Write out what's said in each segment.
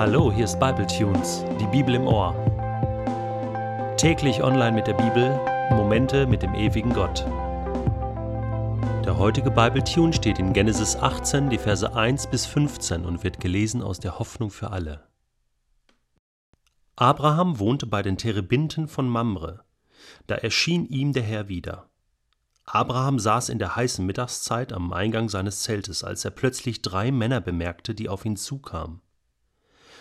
Hallo, hier ist Bible Tunes, die Bibel im Ohr. Täglich online mit der Bibel, Momente mit dem ewigen Gott. Der heutige Bible Tune steht in Genesis 18, die Verse 1 bis 15 und wird gelesen aus der Hoffnung für alle. Abraham wohnte bei den Terebinten von Mamre. Da erschien ihm der Herr wieder. Abraham saß in der heißen Mittagszeit am Eingang seines Zeltes, als er plötzlich drei Männer bemerkte, die auf ihn zukamen.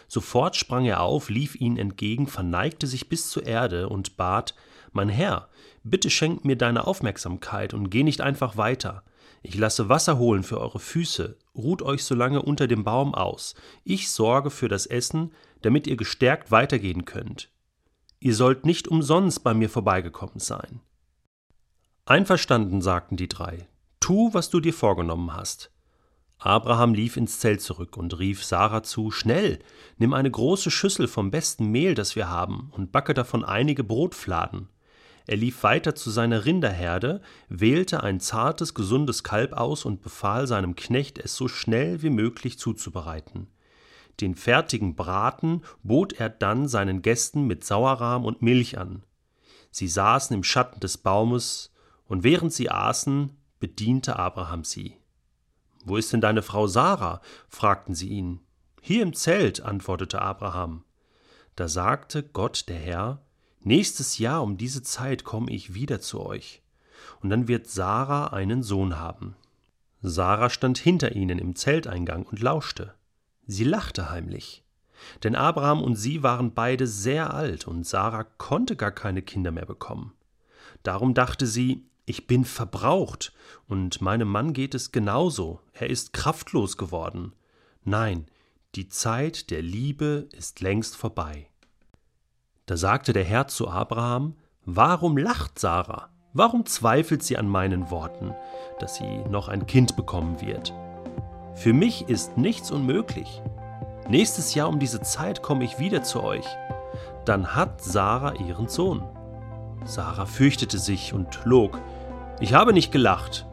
Sofort sprang er auf, lief ihnen entgegen, verneigte sich bis zur Erde und bat Mein Herr, bitte schenkt mir deine Aufmerksamkeit und geh nicht einfach weiter. Ich lasse Wasser holen für eure Füße, ruht euch so lange unter dem Baum aus. Ich sorge für das Essen, damit ihr gestärkt weitergehen könnt. Ihr sollt nicht umsonst bei mir vorbeigekommen sein. Einverstanden, sagten die drei. Tu, was du dir vorgenommen hast. Abraham lief ins Zelt zurück und rief Sarah zu: Schnell, nimm eine große Schüssel vom besten Mehl, das wir haben, und backe davon einige Brotfladen. Er lief weiter zu seiner Rinderherde, wählte ein zartes, gesundes Kalb aus und befahl seinem Knecht, es so schnell wie möglich zuzubereiten. Den fertigen Braten bot er dann seinen Gästen mit Sauerrahm und Milch an. Sie saßen im Schatten des Baumes, und während sie aßen, bediente Abraham sie. Wo ist denn deine Frau Sarah? fragten sie ihn. Hier im Zelt, antwortete Abraham. Da sagte Gott der Herr, Nächstes Jahr um diese Zeit komme ich wieder zu euch, und dann wird Sarah einen Sohn haben. Sarah stand hinter ihnen im Zelteingang und lauschte. Sie lachte heimlich. Denn Abraham und sie waren beide sehr alt, und Sarah konnte gar keine Kinder mehr bekommen. Darum dachte sie, ich bin verbraucht, und meinem Mann geht es genauso, er ist kraftlos geworden. Nein, die Zeit der Liebe ist längst vorbei. Da sagte der Herr zu Abraham, Warum lacht Sarah? Warum zweifelt sie an meinen Worten, dass sie noch ein Kind bekommen wird? Für mich ist nichts unmöglich. Nächstes Jahr um diese Zeit komme ich wieder zu euch. Dann hat Sarah ihren Sohn. Sarah fürchtete sich und log, ich habe nicht gelacht.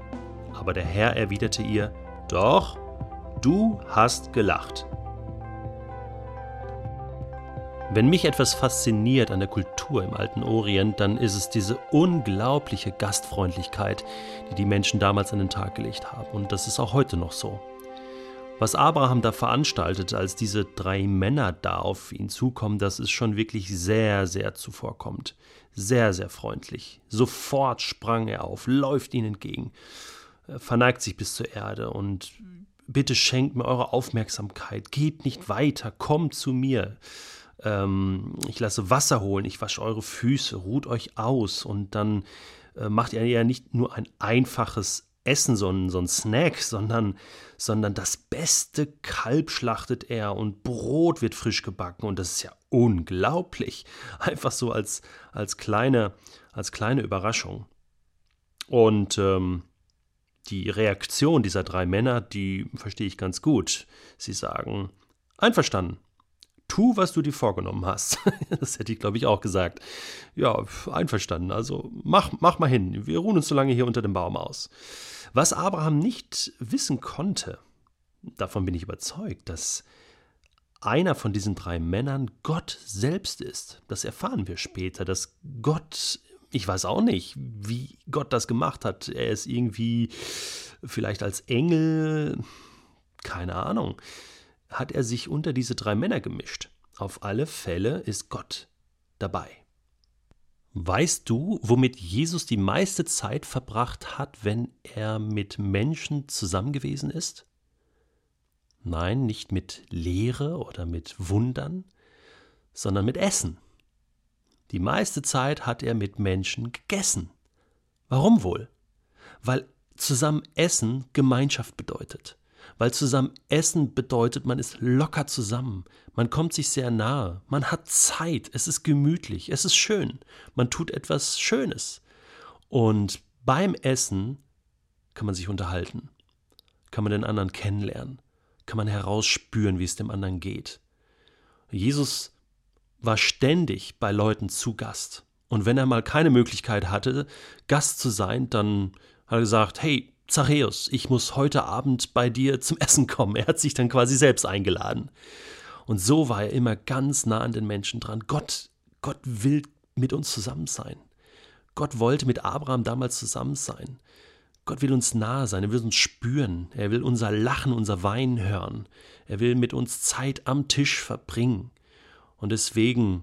Aber der Herr erwiderte ihr, Doch, du hast gelacht. Wenn mich etwas fasziniert an der Kultur im alten Orient, dann ist es diese unglaubliche Gastfreundlichkeit, die die Menschen damals an den Tag gelegt haben. Und das ist auch heute noch so. Was Abraham da veranstaltet, als diese drei Männer da auf ihn zukommen, das ist schon wirklich sehr, sehr zuvorkommend. Sehr, sehr freundlich. Sofort sprang er auf, läuft ihnen entgegen, verneigt sich bis zur Erde und bitte schenkt mir eure Aufmerksamkeit, geht nicht weiter, kommt zu mir. Ähm, ich lasse Wasser holen, ich wasche eure Füße, ruht euch aus und dann äh, macht er ja nicht nur ein einfaches Essen, so ein, so ein Snack, sondern, sondern das beste Kalb schlachtet er und Brot wird frisch gebacken und das ist ja unglaublich. Einfach so als, als, kleine, als kleine Überraschung. Und ähm, die Reaktion dieser drei Männer, die verstehe ich ganz gut. Sie sagen, einverstanden, tu, was du dir vorgenommen hast. das hätte ich, glaube ich, auch gesagt. Ja, einverstanden. Also mach, mach mal hin. Wir ruhen uns so lange hier unter dem Baum aus. Was Abraham nicht wissen konnte, davon bin ich überzeugt, dass einer von diesen drei Männern Gott selbst ist. Das erfahren wir später, dass Gott, ich weiß auch nicht, wie Gott das gemacht hat. Er ist irgendwie vielleicht als Engel, keine Ahnung hat er sich unter diese drei Männer gemischt. Auf alle Fälle ist Gott dabei. Weißt du, womit Jesus die meiste Zeit verbracht hat, wenn er mit Menschen zusammen gewesen ist? Nein, nicht mit Lehre oder mit Wundern, sondern mit Essen. Die meiste Zeit hat er mit Menschen gegessen. Warum wohl? Weil zusammen Essen Gemeinschaft bedeutet weil zusammen essen bedeutet, man ist locker zusammen, man kommt sich sehr nahe, man hat Zeit, es ist gemütlich, es ist schön, man tut etwas Schönes. Und beim Essen kann man sich unterhalten, kann man den anderen kennenlernen, kann man herausspüren, wie es dem anderen geht. Jesus war ständig bei Leuten zu Gast. Und wenn er mal keine Möglichkeit hatte, Gast zu sein, dann hat er gesagt, hey, Zachäus, ich muss heute Abend bei dir zum Essen kommen. Er hat sich dann quasi selbst eingeladen. Und so war er immer ganz nah an den Menschen dran. Gott, Gott will mit uns zusammen sein. Gott wollte mit Abraham damals zusammen sein. Gott will uns nahe sein, er will uns spüren, er will unser Lachen, unser Weinen hören, er will mit uns Zeit am Tisch verbringen. Und deswegen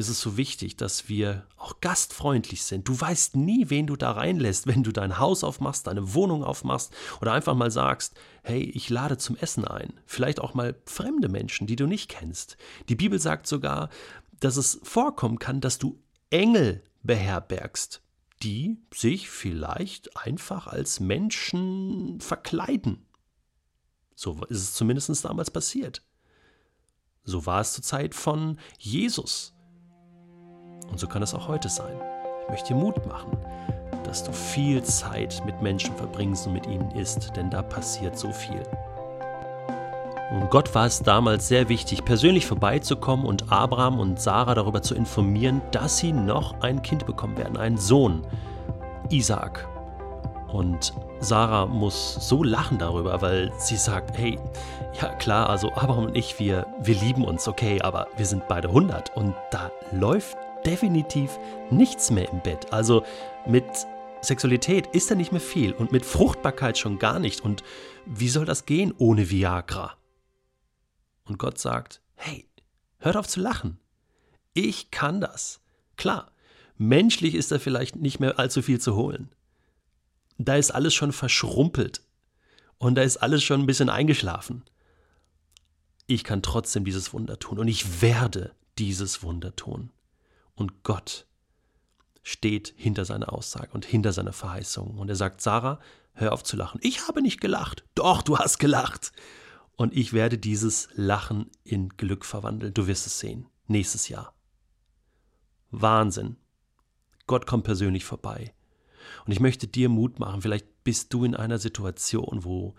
ist es so wichtig, dass wir auch gastfreundlich sind. Du weißt nie, wen du da reinlässt, wenn du dein Haus aufmachst, deine Wohnung aufmachst oder einfach mal sagst, hey, ich lade zum Essen ein. Vielleicht auch mal fremde Menschen, die du nicht kennst. Die Bibel sagt sogar, dass es vorkommen kann, dass du Engel beherbergst die sich vielleicht einfach als Menschen verkleiden. So ist es zumindest damals passiert. So war es zur Zeit von Jesus. So kann es auch heute sein. Ich möchte dir Mut machen, dass du viel Zeit mit Menschen verbringst und mit ihnen isst, denn da passiert so viel. Und Gott war es damals sehr wichtig, persönlich vorbeizukommen und Abraham und Sarah darüber zu informieren, dass sie noch ein Kind bekommen werden, einen Sohn, Isaac. Und Sarah muss so lachen darüber, weil sie sagt, hey, ja klar, also Abraham und ich, wir, wir lieben uns, okay, aber wir sind beide 100 und da läuft definitiv nichts mehr im Bett. Also mit Sexualität ist da nicht mehr viel und mit Fruchtbarkeit schon gar nicht. Und wie soll das gehen ohne Viagra? Und Gott sagt, hey, hört auf zu lachen. Ich kann das. Klar, menschlich ist da vielleicht nicht mehr allzu viel zu holen. Da ist alles schon verschrumpelt und da ist alles schon ein bisschen eingeschlafen. Ich kann trotzdem dieses Wunder tun und ich werde dieses Wunder tun. Und Gott steht hinter seiner Aussage und hinter seiner Verheißung. Und er sagt, Sarah, hör auf zu lachen. Ich habe nicht gelacht. Doch, du hast gelacht. Und ich werde dieses Lachen in Glück verwandeln. Du wirst es sehen. Nächstes Jahr. Wahnsinn. Gott kommt persönlich vorbei. Und ich möchte dir Mut machen. Vielleicht bist du in einer Situation, wo,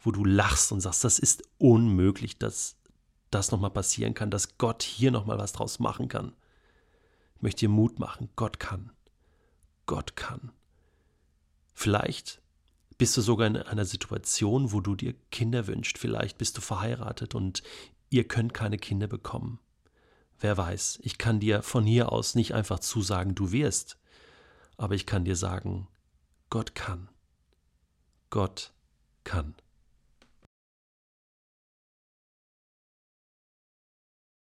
wo du lachst und sagst, das ist unmöglich, dass das nochmal passieren kann, dass Gott hier nochmal was draus machen kann. Möchte dir Mut machen. Gott kann. Gott kann. Vielleicht bist du sogar in einer Situation, wo du dir Kinder wünschst? Vielleicht bist du verheiratet und ihr könnt keine Kinder bekommen. Wer weiß, ich kann dir von hier aus nicht einfach zusagen, du wirst, aber ich kann dir sagen, Gott kann. Gott kann.